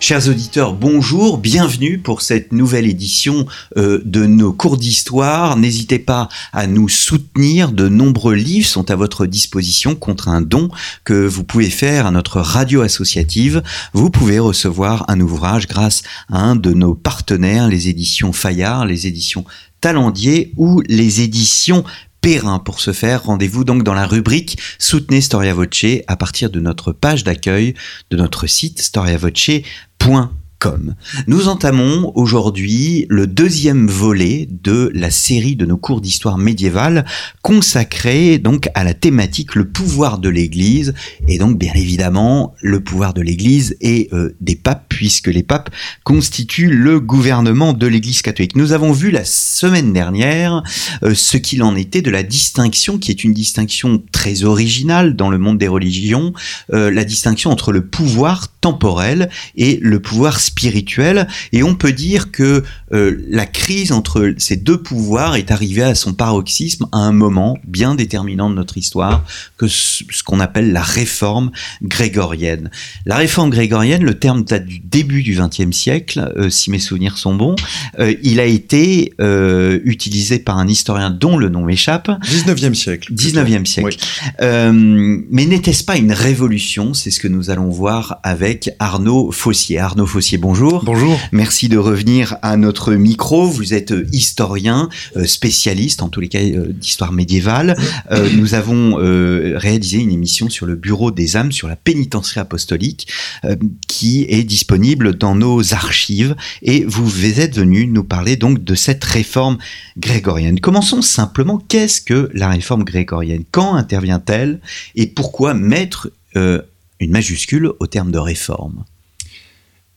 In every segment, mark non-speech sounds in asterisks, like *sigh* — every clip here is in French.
Chers auditeurs, bonjour, bienvenue pour cette nouvelle édition euh, de nos cours d'histoire. N'hésitez pas à nous soutenir, de nombreux livres sont à votre disposition contre un don que vous pouvez faire à notre radio associative. Vous pouvez recevoir un ouvrage grâce à un de nos partenaires, les éditions Fayard, les éditions Talendier ou les éditions Pour ce faire, rendez-vous donc dans la rubrique Soutenez Storia Voce à partir de notre page d'accueil de notre site storiavoce.com. Nous entamons aujourd'hui le deuxième volet de la série de nos cours d'histoire médiévale consacré donc à la thématique le pouvoir de l'Église et donc bien évidemment le pouvoir de l'Église et euh, des papes puisque les papes constituent le gouvernement de l'Église catholique. Nous avons vu la semaine dernière euh, ce qu'il en était de la distinction qui est une distinction très originale dans le monde des religions, euh, la distinction entre le pouvoir temporel et le pouvoir spirituel. Et on peut dire que euh, la crise entre ces deux pouvoirs est arrivée à son paroxysme à un moment bien déterminant de notre histoire, que ce, qu'on appelle la réforme grégorienne. La réforme grégorienne, le terme date du début du XXe siècle, euh, si mes souvenirs sont bons. Euh, il a été utilisé par un historien dont le nom m'échappe. 19e siècle. 19e siècle. mais n'était-ce pas une révolution? C'est ce que nous allons voir avec Arnaud Fossier. Arnaud Fossier, bonjour. Bonjour. Merci de revenir à notre micro. Vous êtes euh, historien, euh, spécialiste, en tous les cas, euh, d'histoire médiévale. nous avons réalisé une émission sur le Bureau des âmes, sur la pénitentiaire apostolique, qui est disponible dans nos archives. Et vous êtes venu nous parler donc de cette réforme grégorienne. Commençons simplement. Qu'est-ce que la réforme grégorienne? Quand intervient-elle? Et pourquoi mettre une majuscule au terme de réforme?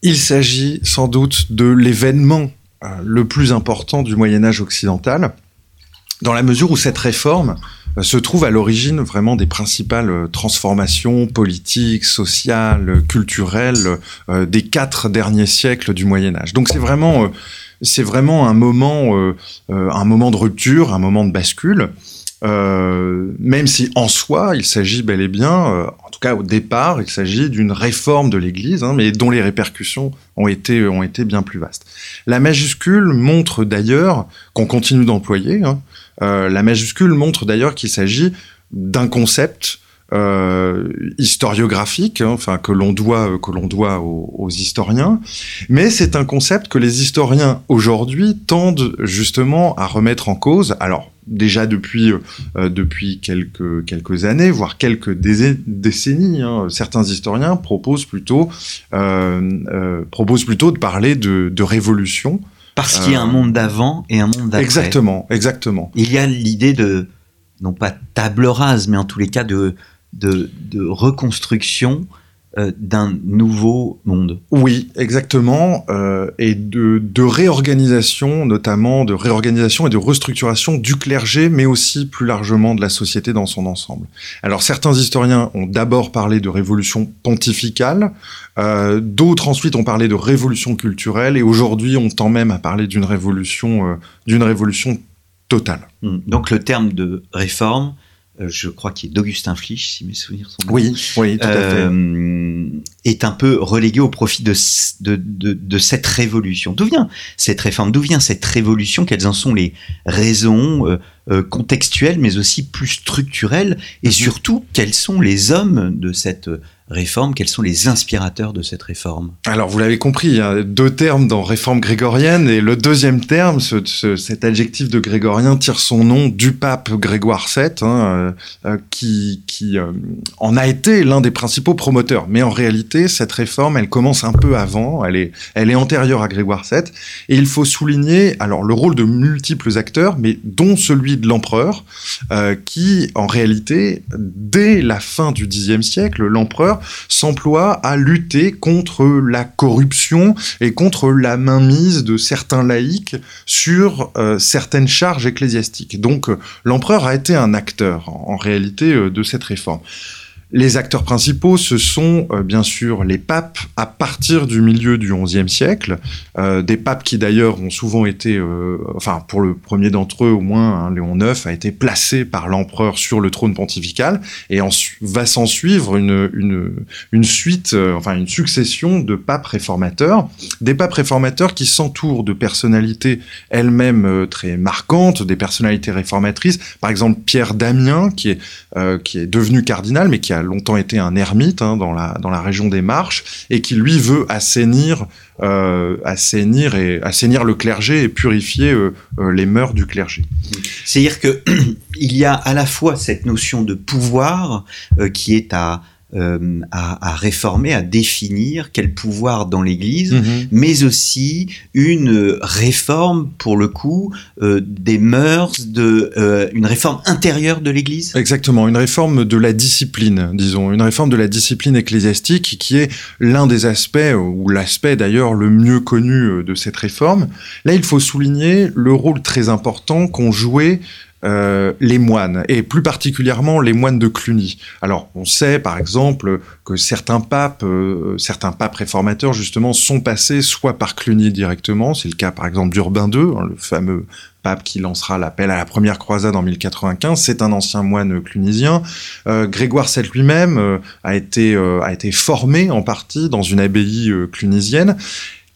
Il s'agit sans doute de l'événement euh, le plus important du Moyen Âge occidental, dans la mesure où cette réforme euh, se trouve à l'origine vraiment des principales euh, transformations politiques, sociales, culturelles des quatre derniers siècles du Moyen Âge. Donc c'est vraiment, c'est vraiment un moment, un moment de rupture, un moment de bascule. Euh, même si en soi, il s'agit bel et bien, euh, en tout cas au départ, il s'agit d'une réforme de l'Église, hein, mais dont les répercussions ont été, ont été bien plus vastes. La majuscule montre d'ailleurs, qu'on continue d'employer, hein, euh, la majuscule montre d'ailleurs qu'il s'agit d'un concept euh, historiographique, hein, enfin que l'on doit que l'on doit aux, aux, historiens, mais c'est un concept que les historiens aujourd'hui tendent justement à remettre en cause. Alors déjà depuis euh, depuis quelques quelques années, voire quelques décennies. Hein, certains historiens proposent plutôt euh, euh, proposent plutôt de parler de, de révolution. Parce qu'il y a un monde d'avant et un monde d'après. Exactement, exactement. Il y a l'idée de non pas table rase, mais en tous les cas de de, de reconstruction euh, d'un nouveau monde. Oui, exactement, euh, et de, de, réorganisation, notamment de réorganisation et de restructuration du clergé, mais aussi plus largement de la société dans son ensemble. Alors certains historiens ont d'abord parlé de révolution pontificale, euh, d'autres ensuite ont parlé de révolution culturelle, et aujourd'hui on tend même à parler d'une révolution, d'une révolution totale. Hmm. Donc le terme de réforme je crois qu'il est d'Augustin Flich, si mes souvenirs sont bons. Oui, oui, tout à fait. Euh, est un peu relégué au profit de, de, de, de cette révolution. D'où vient cette réforme? D'où vient cette révolution? Quelles en sont les raisons euh, euh contextuelles, mais aussi plus structurelles? Et mm-hmm. surtout, quels sont les hommes de cette réforme Quels sont les inspirateurs de cette réforme? Alors, vous l'avez compris, il y a deux termes dans réforme grégorienne, et le deuxième terme, ce, ce, cet adjectif de grégorien, tire son nom du pape Grégoire VII, hein, euh, euh, qui, euh, en a été l'un des principaux promoteurs. Mais en réalité, cette réforme, elle commence un peu avant, elle est, elle est antérieure à Grégoire VII, et il faut souligner alors le rôle de multiples acteurs, mais dont celui de l'empereur, qui, en réalité, dès la fin du Xe siècle, l'empereur s'emploie à lutter contre la corruption et contre la mainmise de certains laïcs sur euh, certaines charges ecclésiastiques. Donc euh, l'empereur a été un acteur en, réalité euh, de cette réforme. Les acteurs principaux, ce sont euh, bien sûr les papes à partir du milieu du XIe siècle, euh, des papes qui d'ailleurs ont souvent été, euh, enfin pour le premier d'entre eux au moins, hein, Léon IX a été placé par l'empereur sur le trône pontifical, et va s'en suivre une, une, une suite, enfin une succession de papes réformateurs, des papes réformateurs qui s'entourent de personnalités elles-mêmes très marquantes, des personnalités réformatrices, par exemple Pierre Damien qui est, qui est devenu cardinal, mais qui a longtemps été un ermite hein, dans, la, dans la région des Marches et qui lui veut assainir, euh, assainir, et, assainir le clergé et purifier euh, euh, les mœurs du clergé. C'est-à-dire que *clears throat* il y a à la fois cette notion de pouvoir qui est à euh, à, à, réformer, à définir quel pouvoir dans l'Église, mhm. mais aussi une réforme, pour le coup, euh, des mœurs, de, euh, une réforme intérieure de l'Église Exactement, une réforme de la discipline, disons, une réforme de la discipline ecclésiastique qui est l'un des aspects, ou l'aspect d'ailleurs le mieux connu de cette réforme. Là, il faut souligner le rôle très important qu'ont joué euh, les moines, et plus particulièrement les moines de Cluny. Alors, on sait par exemple que certains papes, euh, certains papes réformateurs justement, sont passés soit par Cluny directement, c'est le cas par exemple d'Urbain II, hein, le fameux pape qui lancera l'appel à la première croisade en 1095, c'est un ancien moine clunisien. Euh, Grégoire VII lui-même a été a été formé en partie dans une abbaye clunisienne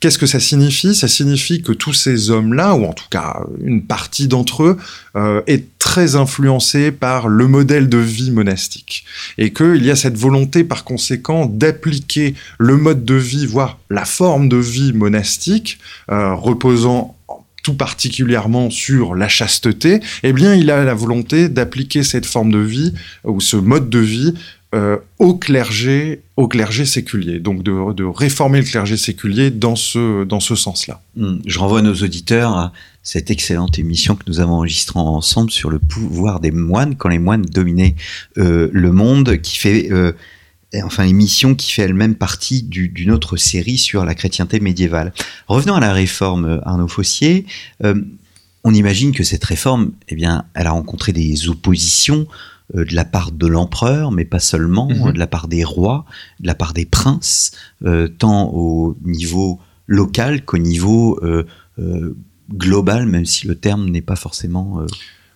Qu'est-ce que ça signifie? Ça signifie que tous ces hommes-là, ou en tout cas une partie d'entre eux, euh, est très influencé par le modèle de vie monastique. Et qu'il y a cette volonté par conséquent d'appliquer le mode de vie, voire la forme de vie monastique, euh, reposant tout particulièrement sur la chasteté, eh bien, il a la volonté d'appliquer cette forme de vie ou ce mode de vie euh, au clergé, au clergé séculier, donc de, réformer le clergé séculier dans ce, dans ce sens-là. Hmm. Je renvoie nos auditeurs à cette excellente émission que nous avons enregistrée ensemble sur le pouvoir des moines quand les moines dominaient euh, le monde, qui fait euh, enfin émission qui fait elle-même partie d'une autre série sur la chrétienté médiévale. Revenons à la réforme Arnaud Fossier. Euh, on imagine que cette réforme, eh bien, elle a rencontré des oppositions de la part de l'empereur, mais pas seulement, mhm. de la part des rois, de la part des princes, euh, tant au niveau local qu'au niveau euh, global, même si le terme n'est pas forcément...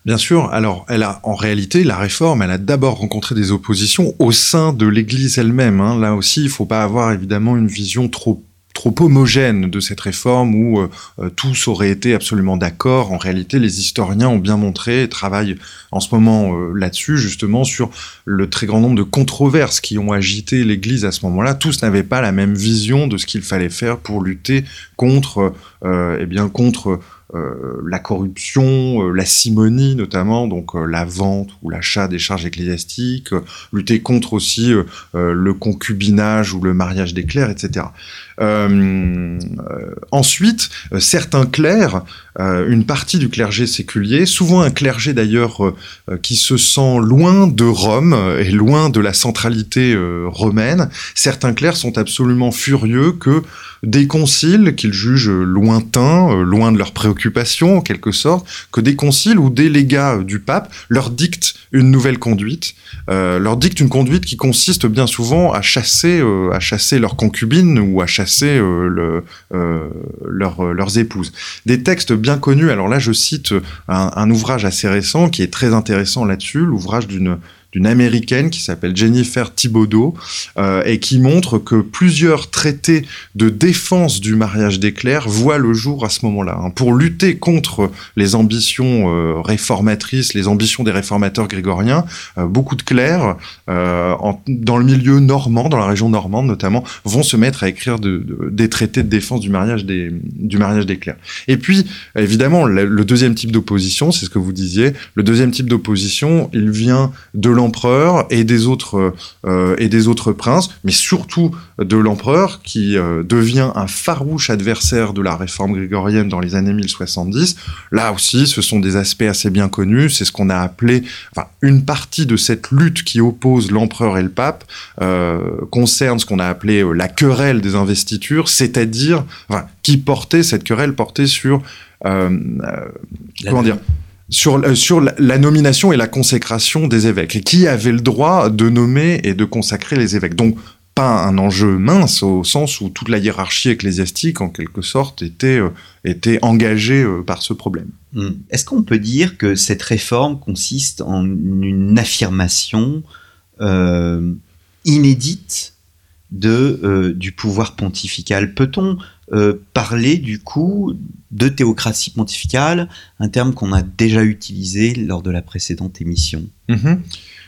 Bien sûr. Alors, elle a, en réalité, la réforme, elle a d'abord rencontré des oppositions au sein de l'Église elle-même. Hein. Là aussi, il ne faut pas avoir évidemment une vision trop trop homogène de cette réforme où euh, euh, tous auraient été absolument d'accord. En réalité, les historiens ont bien montré et travaillent en ce moment euh, là-dessus, justement, sur le très grand nombre de controverses qui ont agité l'Église à ce moment-là. Tous n'avaient pas la même vision de ce qu'il fallait faire pour lutter contre, eh bien, contre euh, la corruption, euh, la simonie notamment, donc euh, la vente ou l'achat des charges ecclésiastiques, lutter contre aussi le concubinage ou le mariage des clercs, etc. ensuite, certains clercs, une partie du clergé séculier, souvent un clergé d'ailleurs qui se sent loin de Rome et loin de la centralité romaine, certains clercs sont absolument furieux que des conciles qu'ils jugent lointains, euh, loin de leurs préoccupations en quelque sorte, que des conciles ou des légats du pape leur dictent une nouvelle conduite, euh, leur dictent une conduite qui consiste bien souvent à chasser, euh, à chasser leurs concubines ou à chasser le, leurs épouses. Des textes bien connus, alors là je cite un, un ouvrage assez récent qui est très intéressant là-dessus, l'ouvrage d'une d'une américaine qui s'appelle Jennifer Thibodeau euh, et qui montre que plusieurs traités de défense du mariage des clercs voient le jour à ce moment-là. Hein, pour lutter contre les ambitions euh, réformatrices, les ambitions des réformateurs grégoriens, euh, beaucoup de clercs dans le milieu normand, dans la région normande notamment, vont se mettre à écrire de, des traités de défense du mariage des, du mariage des clercs. Et puis, évidemment, le, le deuxième type d'opposition, c'est ce que vous disiez, le deuxième type d'opposition, il vient de l'an l'empereur et des autres euh, et des autres princes, mais surtout de l'empereur qui euh, devient un farouche adversaire de la réforme grégorienne dans les années 1070. Là aussi, ce sont des aspects assez bien connus. C'est ce qu'on a appelé, enfin, une partie de cette lutte qui oppose l'empereur et le pape euh, concerne ce qu'on a appelé la querelle des investitures, c'est-à-dire enfin, qui portait cette querelle portait sur euh, euh, comment dire sur, euh, la, nomination et la consécration des évêques, qui avait le droit de nommer et de consacrer les évêques? Donc, pas un enjeu mince au sens où toute la hiérarchie ecclésiastique, en quelque sorte, était, euh, était engagée euh, par ce problème. Hmm. Est-ce qu'on peut dire que cette réforme consiste en une affirmation inédite du pouvoir pontifical? Peut-on euh, parler du coup de théocratie pontificale, un terme qu'on a déjà utilisé lors de la précédente émission Mhm.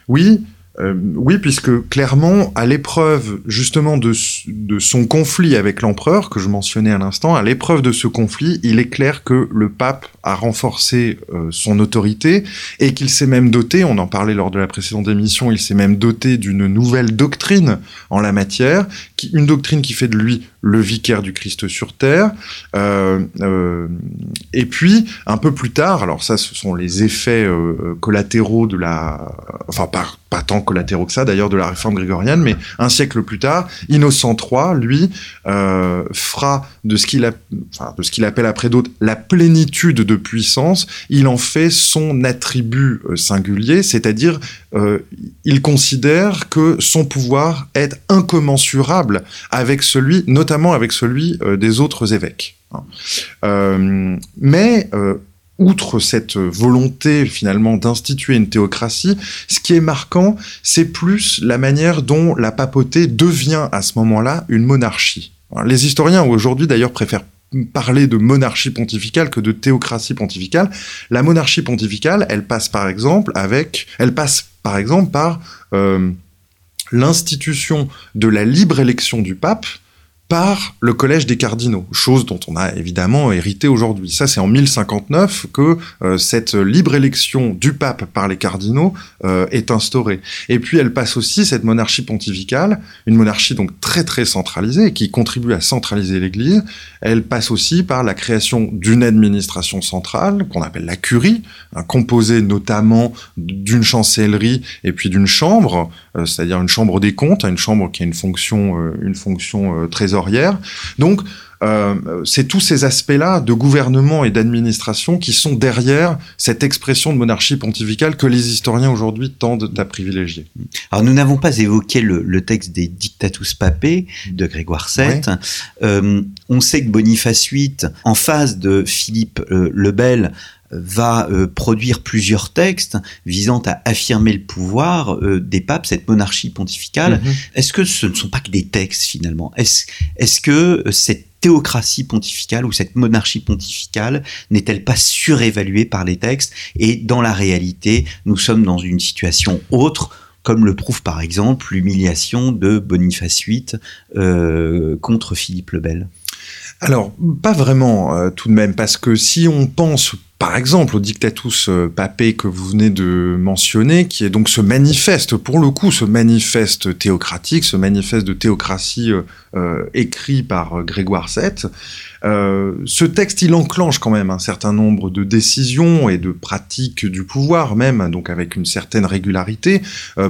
Oui, euh, oui, puisque clairement, à l'épreuve justement de, son conflit avec l'empereur, que je mentionnais à l'instant, à l'épreuve de ce conflit, il est clair que le pape a renforcé euh, son autorité et qu'il s'est même doté, on en parlait lors de la précédente émission, il s'est même doté d'une nouvelle doctrine en la matière, une doctrine qui fait de lui le vicaire du Christ sur terre. Euh, euh, et puis, un peu plus tard, alors ça, ce sont les effets euh, collatéraux de la... Enfin, pas, pas tant collatéraux que ça, d'ailleurs, de la réforme grégorienne, mais un siècle plus tard, Innocent III, lui, fera de ce qu'il appelle après d'autres la plénitude de puissance, il en fait son attribut singulier, c'est-à-dire il considère que son pouvoir est incommensurable avec celui, notamment avec celui euh, des autres évêques. hein. Euh, mais euh, outre cette volonté finalement d'instituer une théocratie, ce qui est marquant, c'est plus la manière dont la papauté devient à ce moment-là une monarchie. Les historiens aujourd'hui d'ailleurs préfèrent parler de monarchie pontificale que de théocratie pontificale. La monarchie pontificale, elle passe par exemple avec, elle passe par exemple par l'institution de la libre élection du pape par le collège des cardinaux, chose dont on a évidemment hérité aujourd'hui. Ça, c'est en 1059 que euh, cette libre élection du pape par les cardinaux euh, est instaurée. Et puis, elle passe aussi, cette monarchie pontificale, une monarchie donc très très centralisée, qui contribue à centraliser l'Église, elle passe aussi par la création d'une administration centrale, qu'on appelle la curie, hein, composée notamment d'une chancellerie et puis d'une chambre, c'est-à-dire une chambre des comptes, une chambre qui a une fonction, euh, une fonction euh, trésorière. Donc, euh, c'est tous ces aspects-là de gouvernement et d'administration qui sont derrière cette expression de monarchie pontificale que les historiens aujourd'hui tendent à privilégier. Alors nous n'avons pas évoqué le, le texte des Dictatus Papae de Grégoire VII. Euh, on sait que Boniface VIII, en face de Philippe euh, le Bel, va euh, produire plusieurs textes visant à affirmer le pouvoir euh, des papes, cette monarchie pontificale. Mhm. Est-ce que ce ne sont pas que des textes finalement? Est-ce est que euh, cette théocratie pontificale ou cette monarchie pontificale n'est-elle pas surévaluée par les textes et dans la réalité, nous sommes dans une situation autre comme le prouve par exemple l'humiliation de Boniface VIII euh, contre Philippe le Bel? Alors, pas vraiment euh, tout de même, parce que si on pense par exemple au Dictatus euh, Papae que vous venez de mentionner, qui est donc ce manifeste, pour le coup, ce manifeste théocratique, ce manifeste de théocratie euh, euh, écrit par Grégoire VII, ce texte, il enclenche quand même un certain nombre de décisions et de pratiques du pouvoir même, donc avec une certaine régularité.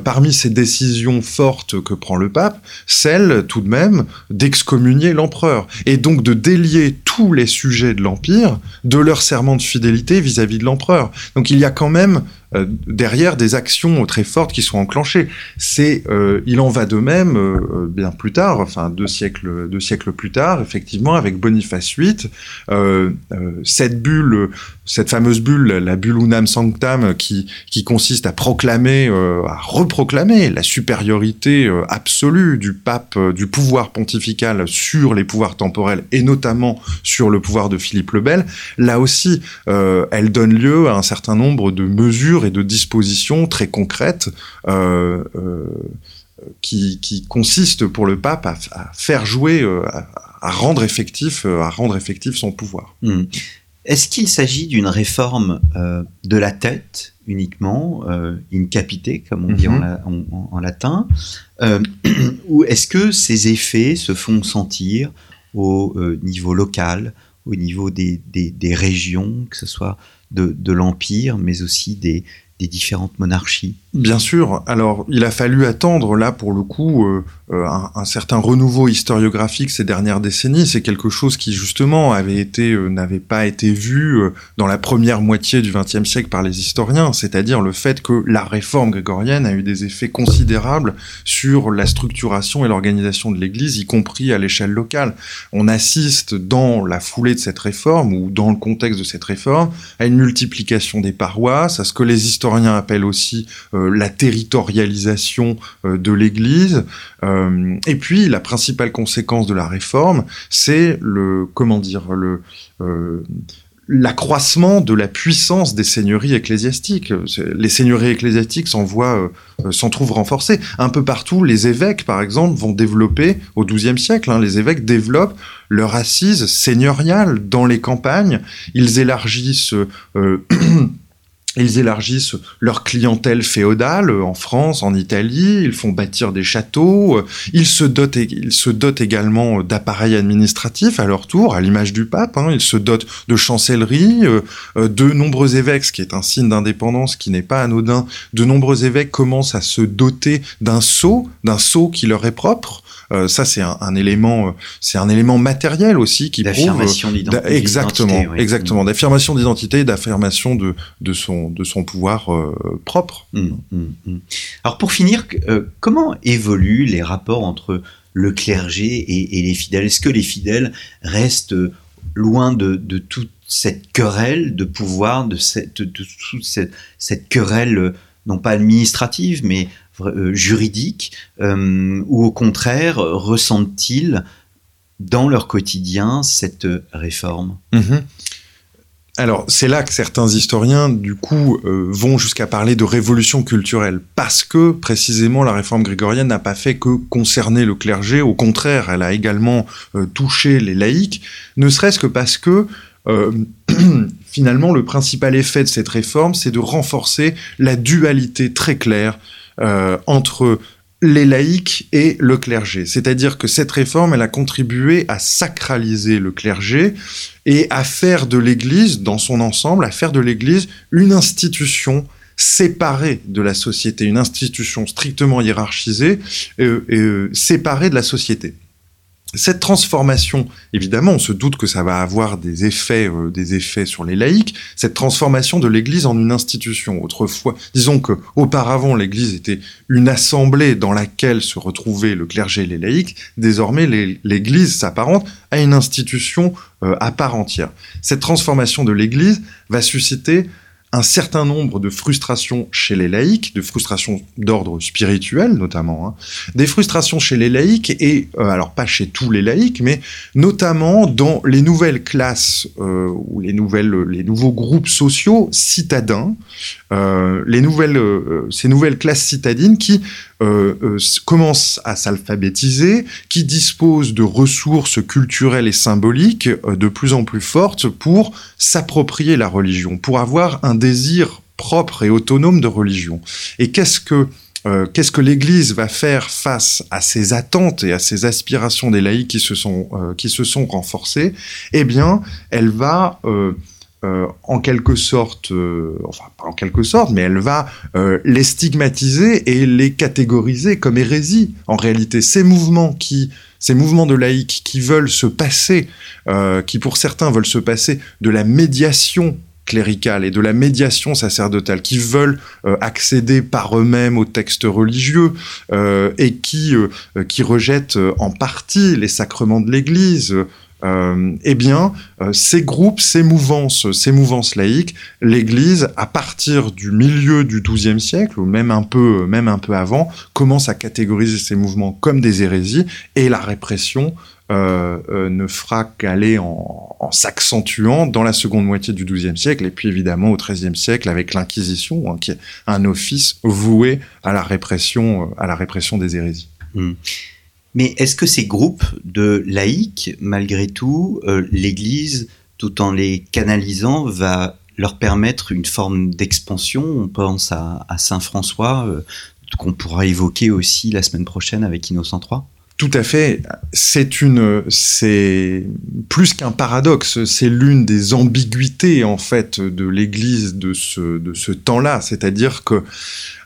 Parmi ces décisions fortes que prend le pape, celle tout de même d'excommunier l'empereur et donc de délier tous les sujets de l'empire de leur serment de fidélité vis-à-vis de l'empereur. Donc il y a quand même euh, derrière des actions très fortes qui sont enclenchées. C'est, euh, il en va de même euh, bien plus tard, enfin deux siècles, deux siècles plus tard, effectivement, avec Boniface VIII, cette bulle, cette fameuse bulle, la bulle unam sanctam, qui qui consiste à proclamer, à reproclamer la supériorité absolue du pape, du pouvoir pontifical sur les pouvoirs temporels et notamment sur le pouvoir de Philippe le Bel. Là aussi, elle donne lieu à un certain nombre de mesures et de dispositions très concrètes euh, euh, qui, qui consistent pour le pape à, à faire jouer, euh, à, à rendre effectif, à rendre effectif son pouvoir. Hmm. est-ce qu'il s'agit d'une réforme euh, de la tête uniquement, euh, in capite, comme on dit en, Mhm. la- en- en- en latin, euh, *clears throat* ou est-ce que ces effets se font sentir au niveau local, au niveau des, des- des régions, que ce soit de, l'Empire, mais aussi des, différentes monarchies Bien sûr. Alors, il a fallu attendre, là, pour le coup, euh, euh, un, certain renouveau historiographique ces dernières décennies. C'est quelque chose qui, justement, avait été, euh, n'avait pas été vu dans la première moitié du XXe siècle par les historiens. C'est-à-dire le fait que la réforme grégorienne a eu des effets considérables sur la structuration et l'organisation de l'Église, y compris à l'échelle locale. On assiste, dans la foulée de cette réforme, ou dans le contexte de cette réforme, à une multiplication des paroisses, à ce que les historiens appellent aussi euh, la territorialisation euh, de l'Église. Euh, et puis, la principale conséquence de la réforme, c'est le, comment dire, le, l'accroissement de la puissance des seigneuries ecclésiastiques. Les seigneuries ecclésiastiques s'en voient, euh, s'en trouvent renforcées. Un peu partout, les évêques, par exemple, vont développer, au XIIe siècle, hein, les évêques développent leur assise seigneuriale dans les campagnes. Ils élargissent euh, *clears throat* Ils élargissent leur clientèle féodale euh, en France, en Italie, ils font bâtir des châteaux, euh, ils se dotent, ils se dotent également euh, d'appareils administratifs à leur tour, à l'image du pape, hein, ils se dotent de chancellerie, euh, de nombreux évêques, ce qui est un signe d'indépendance qui n'est pas anodin, de nombreux évêques commencent à se doter d'un sceau, d'un sceau qui leur est propre. Euh, ça, c'est un, un élément, euh, c'est un élément matériel aussi qui prouve euh, d'affirmation Exactement, d'identité, oui. exactement, d'affirmation d'identité, et d'affirmation de, de, son, de son pouvoir euh, propre. Mm, mm, mm. Alors pour finir, euh, comment évoluent les rapports entre le clergé et, et les fidèles? Est-ce que les fidèles restent loin de, de toute cette querelle de pouvoir, de, cette, de toute cette, cette querelle, non pas administrative, mais euh, juridique, euh, ou au contraire, euh, ressentent-ils dans leur quotidien cette réforme? Mhm. Alors, c'est là que certains historiens, du coup, vont jusqu'à parler de révolution culturelle, parce que, précisément, la réforme grégorienne n'a pas fait que concerner le clergé, au contraire, elle a également touché les laïcs, ne serait-ce que parce que, *clears throat* finalement, le principal effet de cette réforme, c'est de renforcer la dualité très claire euh, entre les laïcs et le clergé. C'est-à-dire que cette réforme, elle a contribué à sacraliser le clergé et à faire de l'Église, dans son ensemble, à faire de l'Église une institution séparée de la société, une institution strictement hiérarchisée, euh, euh, séparée de la société. Cette transformation, évidemment, on se doute que ça va avoir des effets, euh, des effets sur les laïcs. Cette transformation de l'Église en une institution. Autrefois, disons que auparavant l'Église était une assemblée dans laquelle se retrouvaient le clergé et les laïcs. Désormais, l'Église s'apparente à une institution euh, à part entière. Cette transformation de l'Église va susciter un certain nombre de frustrations chez les laïcs, de frustrations d'ordre spirituel notamment, hein, des frustrations chez les laïcs et euh, alors pas chez tous les laïcs, mais notamment dans les nouvelles classes euh, ou les nouvelles, les nouveaux groupes sociaux citadins, euh, les nouvelles, ces nouvelles classes citadines qui commencent à s'alphabétiser, qui disposent de ressources culturelles et symboliques de plus en plus fortes pour s'approprier la religion, pour avoir un désir propre et autonome de religion. Et qu'est-ce que euh, qu'est-ce que l'Église va faire face à ces attentes et à ces aspirations des laïcs qui se sont, euh, qui se sont renforcées? Eh bien, elle va, euh, en quelque sorte, enfin pas en quelque sorte, mais elle va les stigmatiser et les catégoriser comme hérésie. En réalité, ces mouvements qui ces mouvements de laïcs qui veulent se passer, qui pour certains veulent se passer de la médiation cléricale et de la médiation sacerdotale, qui veulent euh, accéder par eux-mêmes aux textes religieux euh, et qui, euh, qui rejettent en partie les sacrements de l'Église, eh bien, ces groupes, ces mouvances, ces mouvances laïques, l'Église, à partir du milieu du XIIe siècle, ou même un peu, même un peu avant, commence à catégoriser ces mouvements comme des hérésies, et la répression ne fera qu'aller en, en s'accentuant dans la seconde moitié du XIIe siècle, et puis évidemment au XIIIe siècle avec l'Inquisition, hein, qui est un office voué à la répression, euh, à la répression des hérésies. Mais est-ce que ces groupes de laïcs, malgré tout, euh, l'Église tout en les canalisant, va leur permettre une forme d'expansion? On pense à, Saint-François, euh, qu'on pourra évoquer aussi la semaine prochaine avec Innocent 3 tout à fait. C'est une, c'est plus qu'un paradoxe. C'est l'une des ambiguïtés en fait de l'Église de ce de ce temps-là. C'est-à-dire que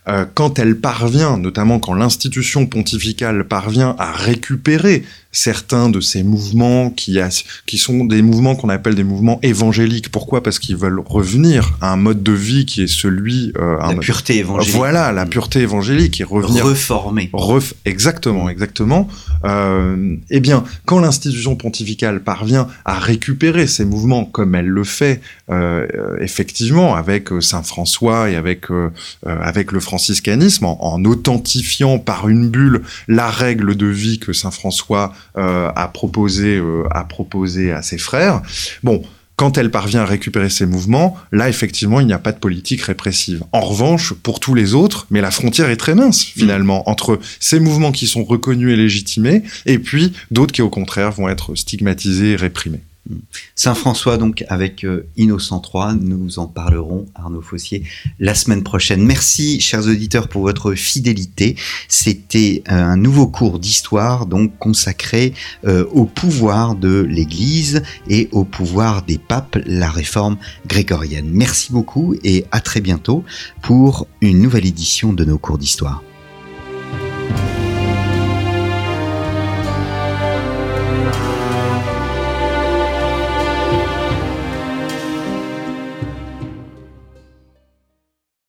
euh, quand elle parvient, notamment quand l'institution pontificale parvient à récupérer certains de ces mouvements qui, qui sont des mouvements qu'on appelle des mouvements évangéliques. Pourquoi? Parce qu'ils veulent revenir à un mode de vie qui est celui... Euh, la pureté évangélique. Voilà, la pureté évangélique et revenir... Reformer. Ref, exactement, exactement. Euh, eh bien, quand l'institution pontificale parvient à récupérer ces mouvements comme elle le fait euh, effectivement avec Saint François et avec, avec le franciscanisme, en, en, authentifiant par une bulle la règle de vie que Saint François euh, a proposé euh, a proposé à ses frères. Bon, quand elle parvient à récupérer ses mouvements, là, effectivement, il n'y a pas de politique répressive. En revanche, pour tous les autres, mais la frontière est très mince, finalement, entre ces mouvements qui sont reconnus et légitimés, et puis d'autres qui, au contraire, vont être stigmatisés et réprimés. Saint François, donc, avec euh, Innocent III, nous en parlerons, Arnaud Fossier, la semaine prochaine. Merci, chers auditeurs, pour votre fidélité. C'était euh, un nouveau cours d'histoire, donc, consacré euh, au pouvoir de l'Église et au pouvoir des papes, la réforme grégorienne. Merci beaucoup et à très bientôt pour une nouvelle édition de nos cours d'histoire.